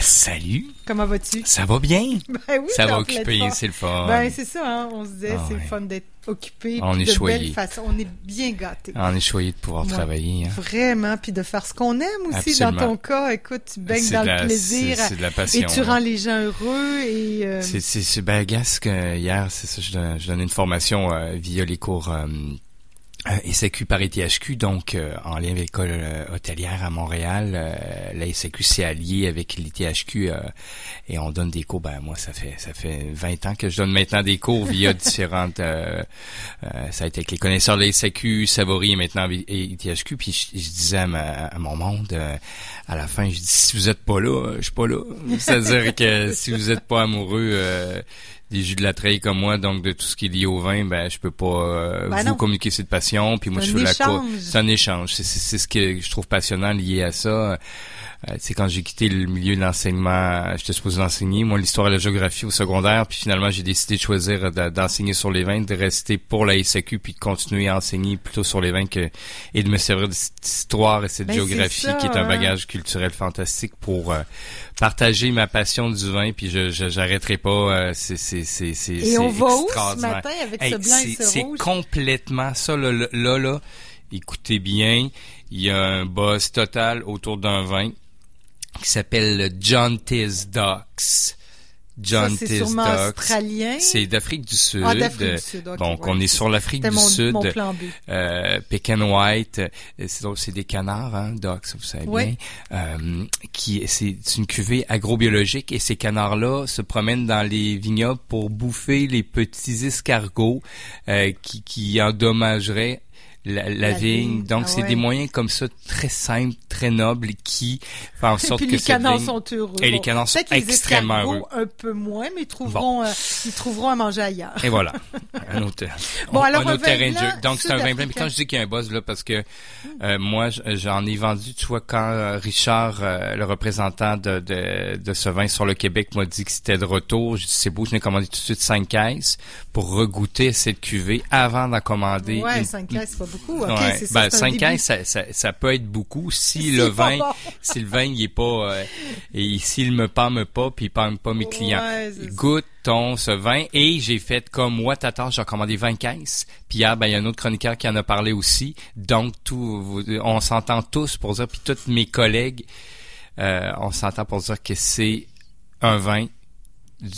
Salut. Comment vas-tu? Ça va bien? Ben oui, ça va forme. c'est le fun. Ben, c'est ça, hein, on se disait, Ah c'est le fun d'être occupé. On est de choyé. belle façon. On est bien gâtés. on est choyé de pouvoir Ouais. travailler. hein. Vraiment, puis de faire ce qu'on aime aussi Absolument. dans ton cas. Écoute, tu baignes dans le la- plaisir C'est de la passion. et tu rends les gens heureux et euh, C'est, c'est, ben, hier, c'est ça, je donnais une formation euh, via les cours euh, euh, SAQ par ETHQ, donc euh, en lien avec l'école euh, hôtelière à Montréal. Euh, la SAQ s'est alliée avec l'ETHQ euh, et on donne des cours. Ben moi, ça fait ça fait 20 ans que je donne maintenant des cours via différentes. euh, euh, ça a été avec les connaisseurs de la SAQ, Savory et maintenant avec ETHQ. Puis je, je disais à, ma- à mon monde euh, à la fin, je dis si vous êtes pas là, je suis pas là. C'est-à-dire que si vous êtes pas amoureux euh, des jus de la treille comme moi, donc de tout ce qui est lié au vin, ben je peux pas euh, Ben vous non. communiquer cette passion. Puis moi, je fais la. C'est un échange. C'est ce que je trouve passionnant lié à ça. Euh, sais, quand j'ai quitté le milieu de l'enseignement, j'étais supposé enseigner, moi, l'histoire et la géographie au secondaire, puis finalement, j'ai décidé de choisir de- d'enseigner sur les vins, de rester pour la SAQ, puis de continuer à enseigner plutôt sur les vins que, et de me servir de cette histoire et cette Ben, c'est géographie ça, qui est un hein. bagage culturel fantastique pour euh, partager ma passion du vin, puis je, j'arrêterai pas. euh, c'est, c'est, c'est, c'est, et on c'est va où ce extraordinaire. matin avec Hey, c'est, ce c'est complètement ça là, là, là, là. Écoutez bien, il y a un buzz total autour d'un vin qui s'appelle le John Tiz Docks. John c'est Tiz sûrement Docks. australien? C'est d'Afrique du Sud. Ah, d'Afrique du Sud, Donc, ouais. on est sur l'Afrique du mon, Sud. mon plan B. Euh, Pecan White, euh, c'est des canards, hein, vous savez Oui. bien. Euh, qui c'est c'est une cuvée agrobiologique et ces canards-là se promènent dans les vignobles pour bouffer les petits escargots euh, qui, qui endommageraient la, la La vigne. vigne, Donc ah c'est ouais. des moyens comme ça très simples, très nobles qui font en sorte que les canards vigne- sont heureux. Et les Bon, canards sont extrêmement heureux. un peu moins, mais ils trouveront, euh, ils trouveront à manger ailleurs. Et voilà. Un autre, Bon, un- alors, un autre terrain de jeu. blanc Donc, c'est un vin blanc. Mais quand je dis qu'il y a un buzz, là, parce que euh, moi, j'en ai vendu, tu vois, quand euh, Richard, euh, le représentant de, de, de ce vin sur le Québec, m'a dit que c'était de retour, j'ai dit, c'est beau, je n'ai commandé tout de suite cinq caisses pour regoûter cette cuvée avant d'en commander. Ouais, une- 5 caisses, c'est pas beaucoup. Ouais. c'est. Ben, c'est un cinq début. caisses, ça, ça, ça peut être beaucoup si le vin, bon. si le vin, il est pas, euh, et s'il me parle pas, puis il parle pas mes clients. Ouais. Goûte ton ce vin et j'ai fait comme moi t'attends, j'ai commandé 20 caisses. Puis hier, ben il y a un autre chroniqueur qui en a parlé aussi. Donc tout, on s'entend tous pour dire, puis tous mes collègues, euh, on s'entend pour dire que c'est un vin du-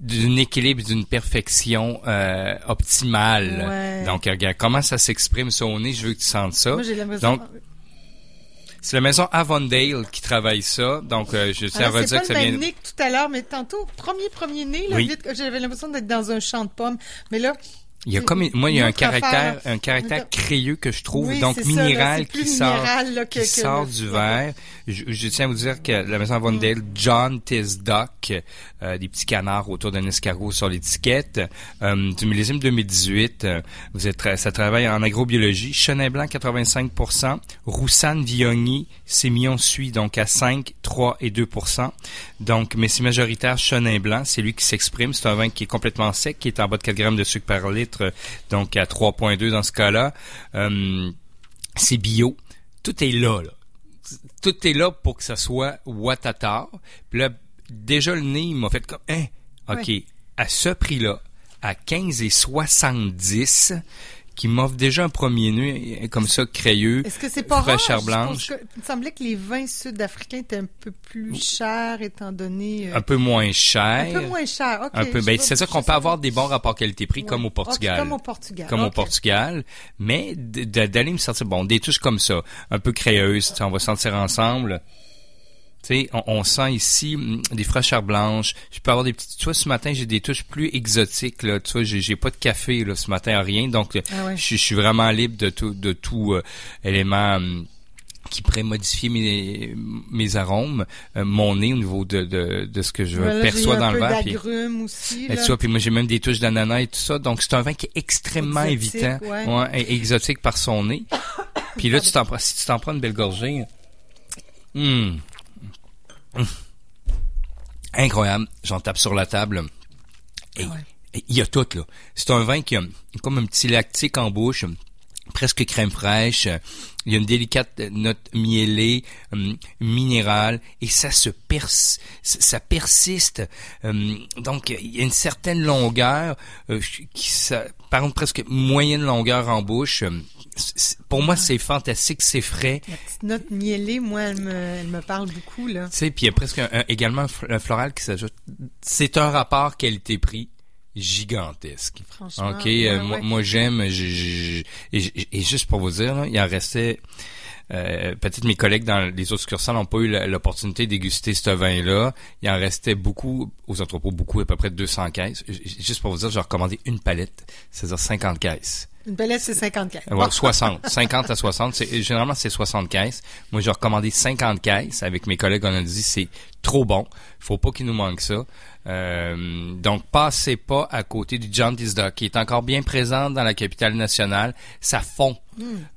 d'un équilibre, d'une perfection euh, optimale. Ouais. Donc regarde comment ça s'exprime ça au nez? Je veux que tu sentes ça. Moi, j'ai. Donc, C'est la maison Avondale qui travaille ça. Donc euh, je tiens à redire c'est que pas ça vient. nez que tout à l'heure, mais tantôt, premier, premier nez, là, Oui. vite, j'avais l'impression d'être dans un champ de pommes. Mais là, Il y a comme moi il y a un caractère affaire. un caractère crayeux que je trouve oui, donc c'est ça, là, minéral qui sort minéral, là, que- qui que sort du verre. Je, je tiens à vous dire que la maison Avondale, John Tisdock, euh, des petits canards autour d'un escargot sur l'étiquette, euh, du millésime 2018. euh, vous êtes ça travaille en agrobiologie. Chenin blanc 85%, Roussanne Viogny, Sémillon suit donc à 5, 3 et 2%. Donc mais c'est majoritaire Chenin blanc, c'est lui qui s'exprime, c'est un vin qui est complètement sec, qui est en bas de 4 grammes de sucre par litre, donc à 3.2 dans ce cas-là. Euh, c'est bio. Tout est là, là. Tout est là pour que ça soit Watata. Puis là, déjà le nez, il m'a fait comme, hein, OK, à ce prix-là, à 15 et 70, qui m'offre déjà un premier nez euh, comme ça, crayeux, est-ce que c'est pas fraîcheur blanche, que- il me semblait que les vins sud-africains étaient un peu plus chers, étant donné... euh, un peu moins cher. un peu moins chers. OK. Un peu, ben, c'est ça qu'on peut avoir des bons rapports qualité-prix Ouais. comme au Portugal. comme au Portugal. comme au. Portugal, mais d'aller me sortir, bon, des touches comme ça, un peu sais, on va sentir ensemble. Tu sais, on, on sent ici hum, des fraîcheurs blanches. Je peux avoir des petites. Tu vois, ce matin, j'ai des touches plus exotiques. Là, tu vois, j'ai, pas de café là ce matin, rien. Donc, Ah ouais. je, suis- je suis vraiment libre de tout, de tout euh, élément hum, qui pourrait modifier mes, mes arômes, euh, mon nez au niveau de, de, de ce que je Voilà, perçois dans le verre. puis- aussi. là. tu vois, puis moi j'ai même des touches d'ananas et tout ça. Donc c'est un vin qui est extrêmement Exotique, évitant, ouais. et exotique par son nez. puis là tu si tu t'en prends une belle gorgée, hum. incroyable. J'en tape sur la table. Et Ah ouais. et il y a tout là. C'est un vin qui a comme un petit lactique en bouche. Presque crème fraîche. Il y a une délicate note miellée, hum, minérale, et ça se pers ça persiste. Hum, donc, il y a une certaine longueur, euh, qui ça, par contre, presque moyenne longueur en bouche. Hum, pour moi, c'est fantastique, c'est frais. La petite note miellée, moi, elle me, elle me parle beaucoup, là. Tu sais, puis il y a presque également un floral qui s'ajoute. C'est un rapport qualité-prix gigantesque. Franchement, ok, ouais, euh, moi, ouais. moi, j'aime. j'ai- j'ai- Et, et juste pour vous dire, là, il en restait. Euh, peut-être mes collègues dans les autres succursales n'ont pas eu l'opportunité de déguster ce vin-là. Il en restait beaucoup aux entrepôts, beaucoup, à peu près 200 caisses. Juste pour vous dire, j'ai recommandé une palette, c'est-à-dire 50 caisses. Une palette, c'est 54. Ouais, 60. 50 à 60. C'est, généralement, c'est 60 caisses. Moi, j'ai recommandé 50 caisses. Avec mes collègues, on a dit, c'est trop bon. Faut pas qu'il nous manque ça. Euh, donc, passez pas à côté du John Tisdale, qui est encore bien présent dans la capitale nationale. Ça fond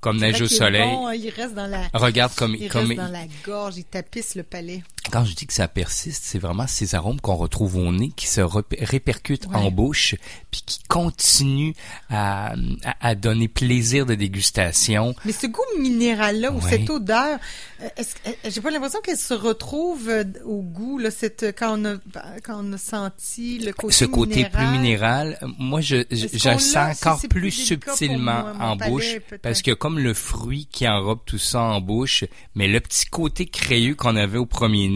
comme neige au soleil. bon, hein, il reste dans la, Regarde comme, il comme reste dans la gorge, il tapisse le palais. Quand je dis que ça persiste, c'est vraiment ces arômes qu'on retrouve au nez qui se répercutent Ouais. en bouche, puis qui continuent à, à, à donner plaisir de dégustation. Mais ce goût minéral-là, ou cette odeur, euh, euh, j'ai pas l'impression qu'elle se retrouve euh, au goût, là, cette, quand on a, quand on a senti le côté ce côté minéral. plus minéral, moi je, je, je sens encore plus subtilement mon en palais, bouche parce que comme le fruit qui enrobe tout ça en bouche, mais le petit côté crayeux qu'on avait au premier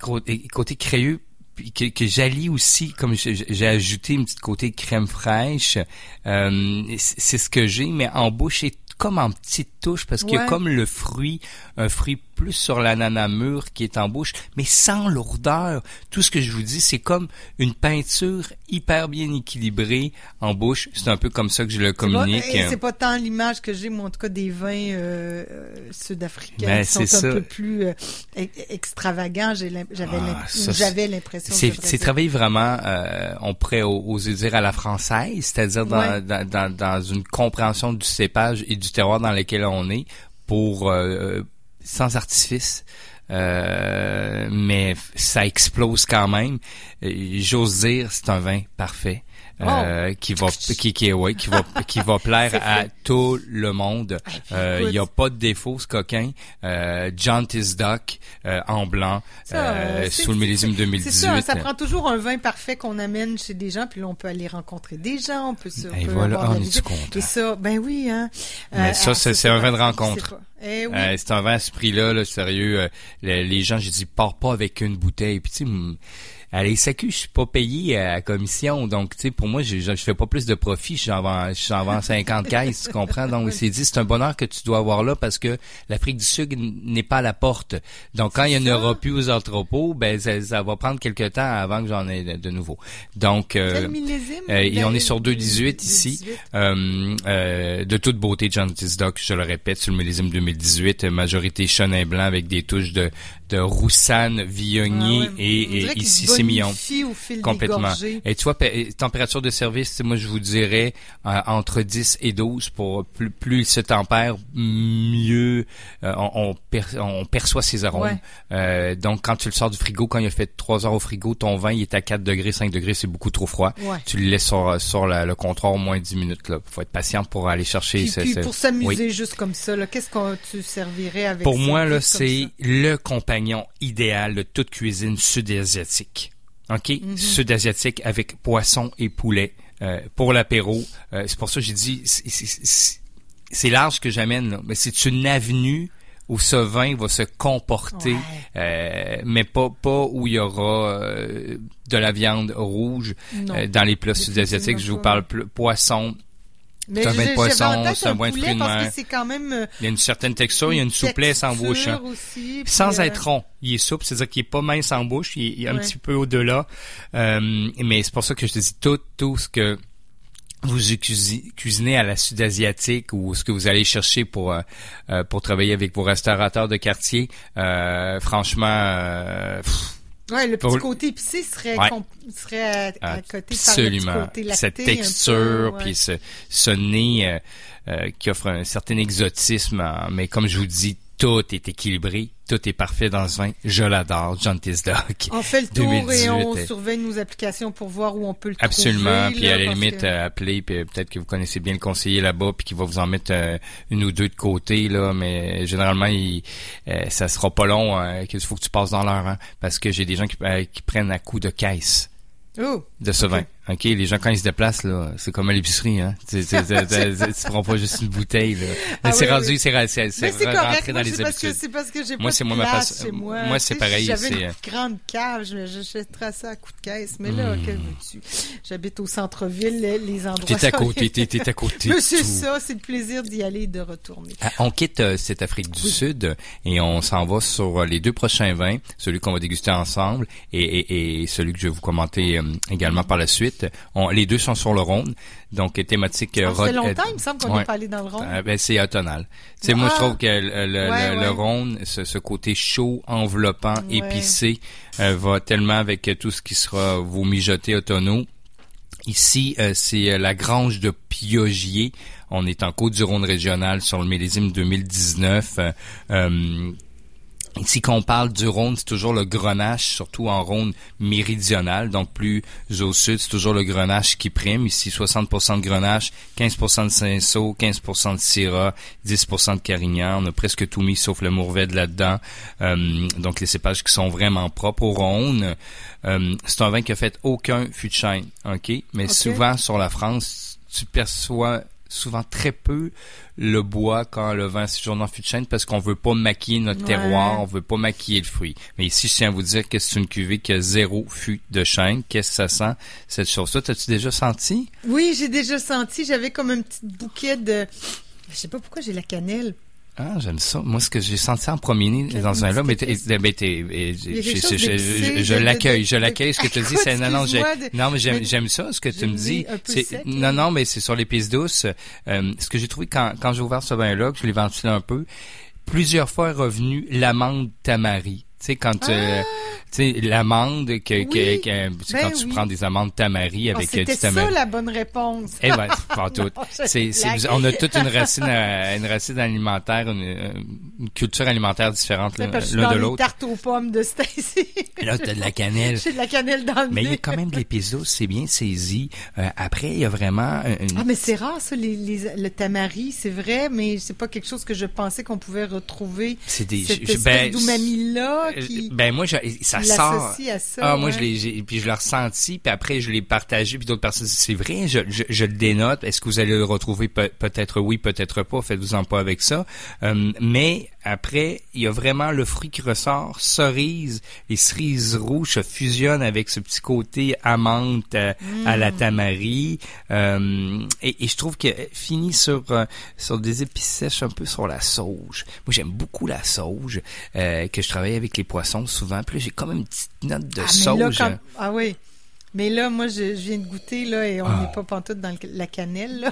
côté, côté que, que j'allie aussi, comme j'ai ajouté une petite côté crème fraîche, euh, c'est ce que j'ai, mais en bouche et comme en petite touche parce qu'il y a Ouais. comme le fruit, un fruit plus sur l'ananas mûr qui est en bouche, mais sans lourdeur. Tout ce que je vous dis, c'est comme une peinture hyper bien équilibrée en bouche. C'est un peu comme ça que je le communique. et C'est pas tant l'image que j'ai, moi, en tout cas, des vins euh, euh, sud-africains Ben, qui sont un ça. peu plus euh, e- extravagants. J'ai l'im- J'avais Ah, l'impression. C'est, travaillé vraiment, euh, on pourrait oser dire à la française, c'est-à-dire dans, Ouais. dans, dans, dans une compréhension du cépage et du terroir dans lequel on est, pour euh, sans artifice. Euh, mais ça explose quand même. J'ose dire, c'est un vin parfait. Euh, qui va qui qui ouais, qui va qui va plaire à tout le monde. Euh, Il écoute- y a pas de défaut ce coquin. Euh, John Tisdock euh, en blanc Ça, euh, euh, sous le millésime c'est- 2018. C'est ça, ça prend toujours un vin parfait qu'on amène chez des gens, puis là, on peut aller rencontrer des gens, on peut se... Et peut voilà, avoir on visite. content? Et ça, ben oui, hein. Mais ça, c'est- c'est un vin de rencontre. Eh oui. Euh, c'est un vin à ce prix-là, là, sérieux. euh, les, les gens, j'ai dit, pars pas avec une bouteille. Puis tu sais, à la SAQ, je suis pas payé à la commission. Donc, tu sais, pour moi, je, je, je fais pas plus de profit. J'en vends, j'en vends 50 caisses, tu comprends? Donc, c'est dit, c'est un bonheur que tu dois avoir là parce que l'Afrique du Sud n'est pas à la porte. Donc, quand il y en aura plus aux entrepôts, ben, ça, ça va prendre quelque temps avant que j'en ai de, nouveau. Donc, euh, euh, et on Ben, est sur 2,18 ici. 2,18. Euh, euh, de toute beauté, John Tisdock, je le répète, sur le millésime 2018, euh, majorité chenin blanc avec des touches de, de roussanne, viognier Ah ouais. et, et ici sémillon. Complètement. Et tu vois, pe- température de service, moi je vous dirais euh, entre 10 et 12 pour plus, plus il se tempère, mieux euh, on, on, per- on perçoit ses arômes. Ouais. Euh, donc quand tu le sors du frigo, quand il a fait 3 heures au frigo, ton vin il est à 4 degrés, 5 degrés, c'est beaucoup trop froid. Ouais. Tu le laisses sur, sur la- le comptoir au moins 10 minutes. Là. faut être patient pour aller chercher. Puis, ce- puis pour s'amuser Oui. juste comme ça, qu'est-ce que tu servirais avec Pour ça, moi, là, c'est le compagnon idéal de toute cuisine sud-asiatique. OK? Mm-hmm. Sud-asiatique avec poisson et poulet euh, pour l'apéro. Euh, c'est pour ça que j'ai dit, c'est- large que j'amène, mais c'est une avenue où ce vin va se comporter, Ouais. euh, mais pas pas où il y aura de la viande rouge dans les plats sud-asiatiques. Je vous parle poisson, Mais un de poisson, c'est un de fruits de mer. quand même euh, il y a une certaine texture, il y a une souplesse en bouche. hein. aussi, Sans euh, être rond. Il est souple, c'est-à-dire qu'il est pas mince en bouche, il est, il est un Ouais. petit peu au-delà. Euh, mais c'est pour ça que je te dis tout, tout ce que vous cuisi- cuisinez à la sud-asiatique ou ce que vous allez chercher pour euh, euh, pour travailler avec vos restaurateurs de quartier, euh, franchement, euh, pff, Ouais, le petit Pour- côté épicé serait, Ouais. comp- serait à, à côté par le petit absolument. côté lacté. Cette peu, texture, ouais. puis ce, ce nez euh, euh, qui offre un certain exotisme, mais comme je vous dis, tout est équilibré, Tout est parfait dans ce vin. Je l'adore, John Tisdock. On fait le tour et on surveille nos applications pour voir où on peut le Absolument. trouver. Puis à la limite, euh, appelez, puis peut-être que vous connaissez bien le conseiller là-bas, puis qu'il va vous en mettre euh, une ou deux de côté, là. Mais généralement, il, euh, ça sera pas long qu'il faut que tu passes dans l'heure, hein, parce que j'ai des gens qui, qui prennent à coup de caisse. Oh, de ce vin. OK, les gens quand ils se déplacent là, c'est comme à l'épicerie hein. Tu tu prends pas juste une bouteille là. Ah, c'est rendu c'est c'est c'est rentré dans les habitudes. C'est parce que j'ai moi, c'est moi ma face. Moi, moi c'est pareil, J'avais une euh, grande cave, je j'achèterais ça à coup de caisse, mais là, hmm. que veux-tu? J'habite au centre-ville, les endroits T'es à côté, t'es à côté. Mais c'est ça, c'est le plaisir d'y aller et de retourner. Ah, on quitte euh, cette Afrique du Sud et on s'en va sur euh, les deux prochains vins, celui qu'on va déguster ensemble et, et, et celui que je vais vous commenter également par la suite les deux sont sur le Rhône, donc thématique. Ça fait longtemps, il me semble qu'on n'est pas allé dans le Rhône. Ah, ben, c'est automnal. C'est moi je ah! trouve que le, le, Rhône, ce, côté chaud, enveloppant, épicé, euh, va tellement avec tout ce qui sera vos mijotés automnaux. Ici, euh, c'est euh, la grange de Piogier. On est en Côte-du-Rhône régional sur le millésime 2019. Ici, quand on parle du Rhône, c'est toujours le grenache, surtout en Rhône méridional, donc plus au sud, c'est toujours le grenache qui prime. Ici, 60% de grenache, 15% de cinceau, 15% de syrah, 10% de carignan. On a presque tout mis sauf le mourvèdre là-dedans. Euh, donc, les cépages qui sont vraiment propres au Rhône. Euh, c'est un vin qui a fait aucun fût de chêne, OK? Mais souvent, sur la France, tu perçois souvent très peu le bois quand le vin séjourne en fût de chêne parce qu'on veut pas maquiller notre terroir, on veut pas maquiller le fruit. Mais ici, je tiens à vous dire que c'est une cuvée qui a zéro fût de chêne. Qu'est-ce que ça sent, cette chose-là? T'as-tu déjà senti? Oui, j'ai déjà senti. J'avais comme un petit bouquet de... Je sais pas pourquoi j'ai la cannelle. Ah, j'aime ça. Moi, ce que j'ai senti en premier dans un là, mais, je, l'accueille, je l'accueille. Ce que tu dis, c'est non, non, non, mais j'aime ça. Ce que tu me dis, c'est non, non, mais c'est sur l'épice douce. Euh, ce que j'ai trouvé quand quand j'ai ouvert ce vin là, que je l'ai ventilé un peu, plusieurs fois est revenu l'amande tamari. Tu sais, quand euh, ah! tu sais l'amande que, que, que ben quand tu prends des amandes tamari avec oh, du tamari. ça la bonne réponse. Eh ben, pas tout. c'est, on a toute une racine, une racine alimentaire, une, une culture alimentaire différente l'un de l'autre. Tarte aux pommes de Stacy. là, t'as de la cannelle. J'ai de la cannelle dans le Mais il y a quand même de l'épice c'est bien saisi. Euh, après, il y a vraiment. Une... Ah, mais c'est rare ça, les, les, le tamari, c'est vrai, mais c'est pas quelque chose que je pensais qu'on pouvait retrouver. C'est des. Cette ben, là euh, ben moi, ça sort. À ça, ah, moi, je l'ai, puis je l'ai ressenti, puis après, je l'ai partagé, puis d'autres personnes c'est vrai, je, je, le dénote. Est-ce que vous allez le retrouver? peut-être oui, peut-être pas? Faites-vous-en pas avec ça. Euh, mais après, il y a vraiment le fruit qui ressort, cerise, les cerises rouges fusionnent avec ce petit côté amande à, la mm. tamari. Euh, et, et, je trouve que fini sur sur des épices sèches un peu sur la sauge. Moi, j'aime beaucoup la sauge, que je travaille avec les poissons souvent. Puis j'ai comme une petite note de ah, sauge. Ah oui. Mais là, moi, je, viens de goûter, là, et on ah. n'est pas pantoute dans la cannelle, là.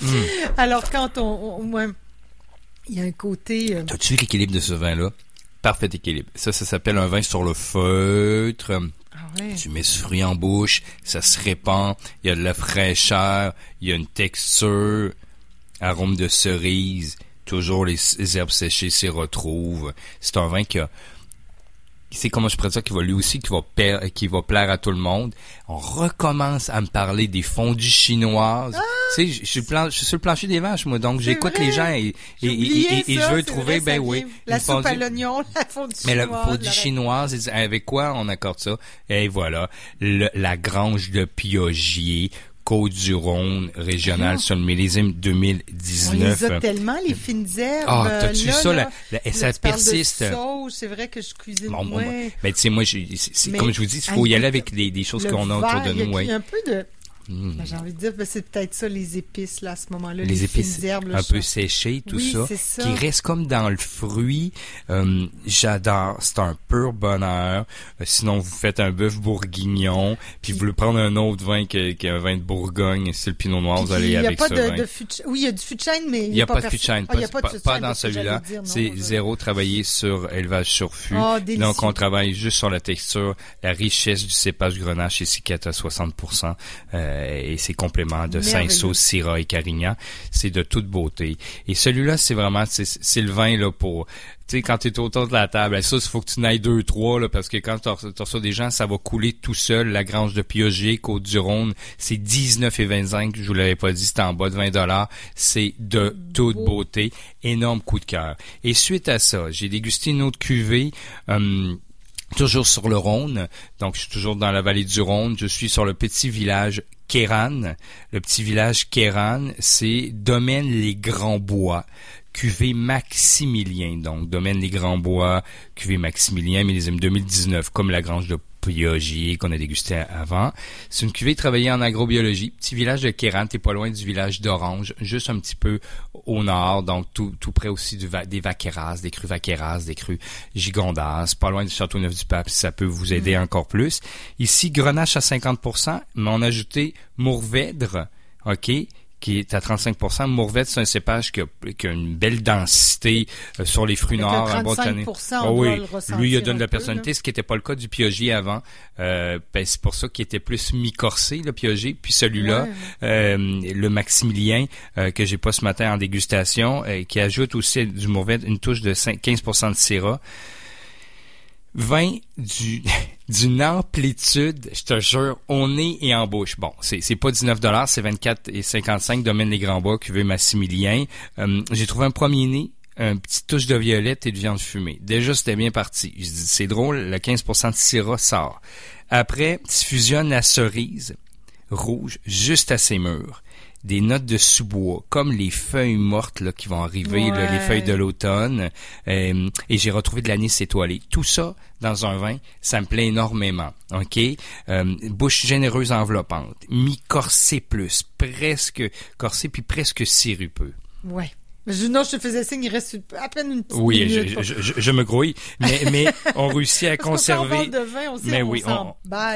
Mm. Alors, quand on... on il y a un côté... Euh... T'as-tu vu l'équilibre de ce vin-là? Parfait équilibre. Ça, ça s'appelle un vin sur le feutre. Ah ouais. Tu mets ce fruit en bouche, ça se répand, il y a de la fraîcheur, il y a une texture, arôme de cerise, toujours les herbes séchées s'y retrouvent. C'est un vin qui a c'est comment je pourrais dire qu'il va lui aussi qui va plaire, qui va plaire à tout le monde. On recommence à me parler des fondus chinoises. Ah! tu sais, je suis, je suis sur le plancher des vaches moi, donc j'écoute les gens et, et, et, je veux trouver ben oui, la soupe à l'oignon, la fondue chinoise. Mais la fondue chinoise, avec quoi on accorde ça? Et voilà, la grange de Piogier Côte-du-Rhône régional sur le millésime 2019. On les a tellement, les fines herbes. Ah, t'as-tu ça? Là, ça persiste. c'est vrai que je cuisine bon, moins. Ben, tu sais, moi, comme je vous dis, il faut y aller avec des, des choses qu'on a autour de nous. Il y a un peu de Ben, j'ai envie de dire, ben, c'est peut-être ça, les épices, là, à ce moment-là. Les, épices herbes, un peu séchées, tout ça, Qui reste comme dans le fruit. Euh, j'adore. C'est un pur bonheur. Euh, sinon, vous faites un bœuf bourguignon, puis vous voulez prendre un autre vin qu'un vin de Bourgogne, c'est le pinot noir, vous allez avec ça. oui, il y a du chêne, mais il n'y a, pas de de chêne. pas, dans celui-là. C'est zéro travaillé sur élevage sur fût. Oh, Donc, on travaille juste sur la texture, la richesse du cépage grenache ici qui est à 60%. Euh, euh, et ses compléments de. Saint-Sauce, Syrah et Carignan, c'est de toute beauté. Et celui-là, c'est vraiment, c'est le vin là pour, tu sais, quand tu es autour de la table, ça, il faut que tu n'ailles deux, trois, là, parce que quand tu reçois des gens, ça va couler tout seul. La Grange de Piogé, Côte-du-Rhône, c'est 19 et 25. Je vous l'avais pas dit, c'est en bas de 20 dollars. C'est de toute Beau. beauté. Énorme coup de cœur. Et suite à ça, j'ai dégusté une autre cuvée. hum, Toujours sur le Rhône, donc je suis toujours dans la vallée du Rhône. Je suis sur le petit village Kéran. Le petit village Kéran, c'est Domaine les Grands Bois, cuvée Maximilien. Donc Domaine les Grands Bois, cuvée Maximilien, millésime 2019, comme la grange de Qu'on a dégusté avant. C'est une cuvée travaillée en agrobiologie. Petit village de Kéran, t'es pas loin du village d'Orange, juste un petit peu au nord, donc tout, tout près aussi du va- des Vaqueras, des crues Vaqueras, des crues Gigondas, pas loin du Châteauneuf-du-Pape, si ça peut vous aider encore plus. Ici, Grenache à 50%, mais on a ajouté Mourvèdre, OK, qui est à 35%. Mourvèdre, c'est un cépage qui a, qui a une belle densité euh, sur les fruits noirs, un bon 35%, tannin. on doit oui, lui, il donné de la peu, personnalité, ce qui n'était pas le cas du Pioggier avant. Euh, ben, c'est pour ça qu'il était plus mi-corsé, le Pioggier. Puis celui-là, Ouais. euh, le Maximilien, euh, que j'ai pas ce matin en dégustation, euh, qui ajoute aussi du Mourvèdre une touche de 5 15% de Syrah. Vin du d'une amplitude, je te jure, au nez et en bouche. Bon, c'est c'est pas 19 dollars, c'est 24 et 55 domaine les Grands Bois cuvée Maximilien. Euh, j'ai trouvé un premier nez un petit touche de violette et de viande fumée. Déjà, c'était bien parti. Je dis, c'est drôle, le 15% de syrah sort. Après, tu fusionnes la cerise rouge juste à ses murs. Des notes de sous-bois, comme les feuilles mortes là, qui vont arriver, là, les feuilles de l'automne. Euh, et j'ai retrouvé de l'anis étoilé. Tout ça dans un vin, ça me plaît énormément. OK? Euh, bouche généreuse enveloppante. Mi-corsé plus. Presque corsé, puis presque sirupeux. Ouais. Je, non, je te faisais signe, il reste à peine une petite Oui, minute. je, je, je, je me grouille, mais, mais on réussit à quand on conserver. de vin, on, sait, Mais on oui,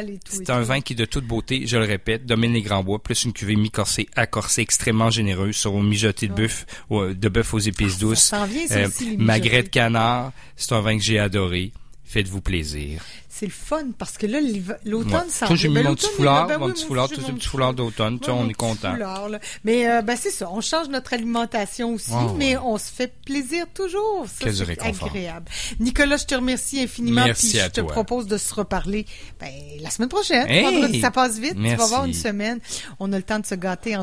et tout. C'est un tout. vin qui est de toute beauté, je le répète, domine les grands bois, plus une cuvée mi-corsée à corsée extrêmement généreuse sur un mijoté de bœuf, ou, de bœuf aux épices douces. Ça vient, Euh, aussi, magret de canard, c'est un vin que j'ai adoré. Faites-vous plaisir. C'est le fun, parce que là, l'automne s'en Toi, j'ai mis Ben, mon petit foulard, ben mon oui, petit foulard, tout ce mon petit foulard d'automne, on mon est content. Mais euh, ben, c'est ça, on change notre alimentation aussi, mais on se fait plaisir toujours. Ça, c'est agréable. Nicolas, je te remercie infiniment. Merci puis je te propose de se reparler ben, la semaine prochaine. Ça passe vite. Tu vas voir une semaine. On a le temps de se gâter